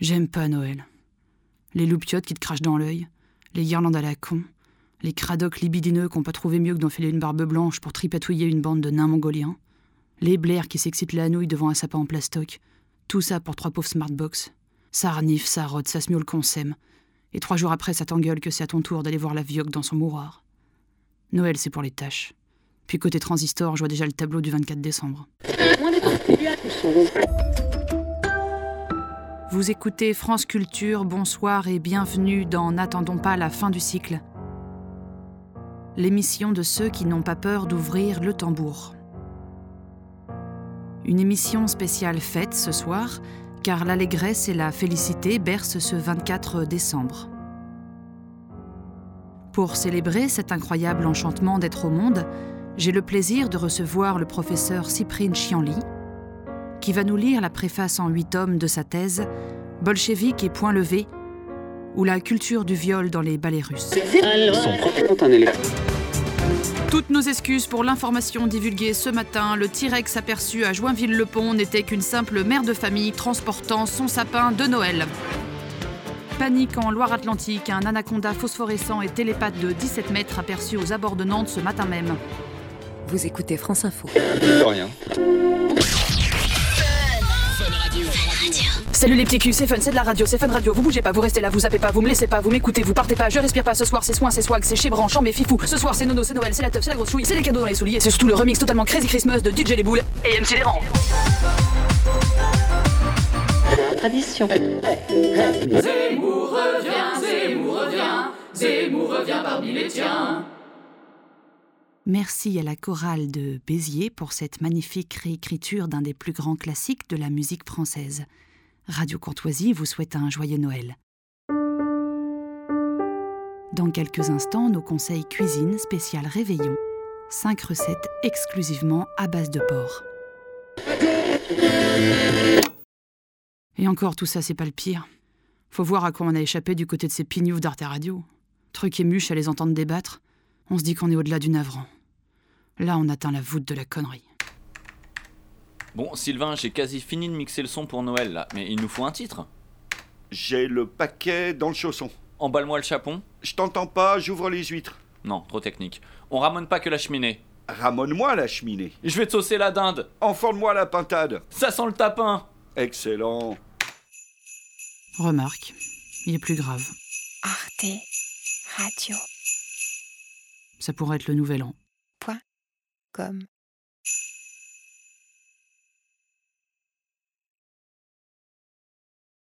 J'aime pas Noël. Les loupiottes qui te crachent dans l'œil, les guirlandes à la con, les cradocs libidineux qui n'ont pas trouvé mieux que d'enfiler une barbe blanche pour tripatouiller une bande de nains mongoliens, les blairs qui s'excitent la nouille devant un sapin en plastoc, tout ça pour trois pauvres smartbox. Ça renifle, ça rôde, ça se miaule qu'on s'aime. Et trois jours après, ça t'engueule que c'est à ton tour d'aller voir la vioque dans son mouroir. Noël, c'est pour les tâches. Puis côté transistor, je vois déjà le tableau du 24 décembre. Vous écoutez France Culture, bonsoir et bienvenue dans N'attendons pas la fin du cycle. L'émission de ceux qui n'ont pas peur d'ouvrir le tambour. Une émission spéciale fête ce soir, car l'allégresse et la félicité bercent ce 24 décembre. Pour célébrer cet incroyable enchantement d'être au monde, j'ai le plaisir de recevoir le professeur Cyprien Chianli, qui va nous lire la préface en huit tomes de sa thèse Bolchevique et point levé, ou la culture du viol dans les ballets russes. Toutes nos excuses pour l'information divulguée ce matin, le T-Rex aperçu à Joinville-le-Pont n'était qu'une simple mère de famille transportant son sapin de Noël. Panique en Loire-Atlantique, un anaconda phosphorescent et télépathe de 17 mètres aperçu aux abords de Nantes ce matin même. Vous écoutez France Info. Rien. Salut les petits culs, c'est fun, c'est de la radio, c'est fun radio. Vous bougez pas, vous restez là, vous zappez pas, vous me laissez pas, vous m'écoutez, vous partez pas, je respire pas. Ce soir c'est soin, c'est swag, c'est chez branchant, mais fifou. Ce soir c'est nono, c'est Noël, c'est la teuf, c'est la grosse chouille, c'est les cadeaux dans les souliers, c'est surtout le remix totalement crazy Christmas de DJ Les Boules et MC Léran. Tradition. Zemmour revient, Zemmour revient, Zemmour revient parmi les tiens. Merci à la chorale de Béziers pour cette magnifique réécriture d'un des plus grands classiques de la musique française. Radio Courtoisie vous souhaite un joyeux Noël. Dans quelques instants, nos conseils cuisine spécial réveillon. 5 recettes exclusivement à base de porc. Et encore, tout ça, c'est pas le pire. Faut voir à quoi on a échappé du côté de ces pignoufs d'Arte Radio. Truc et à les entendre débattre, on se dit qu'on est au-delà du navrant. Là, on atteint la voûte de la connerie. Bon, Sylvain, j'ai quasi fini de mixer le son pour Noël là, mais il nous faut un titre. J'ai le paquet dans le chausson. Emballe-moi le chapon. Je t'entends pas, j'ouvre les huîtres. Non, trop technique. On ramène pas que la cheminée. Ramone-moi la cheminée. Je vais te saucer la dinde. Enforne-moi la pintade. Ça sent le tapin. Excellent. Remarque, il est plus grave. Arte Radio. Ça pourrait être le nouvel an. welcome.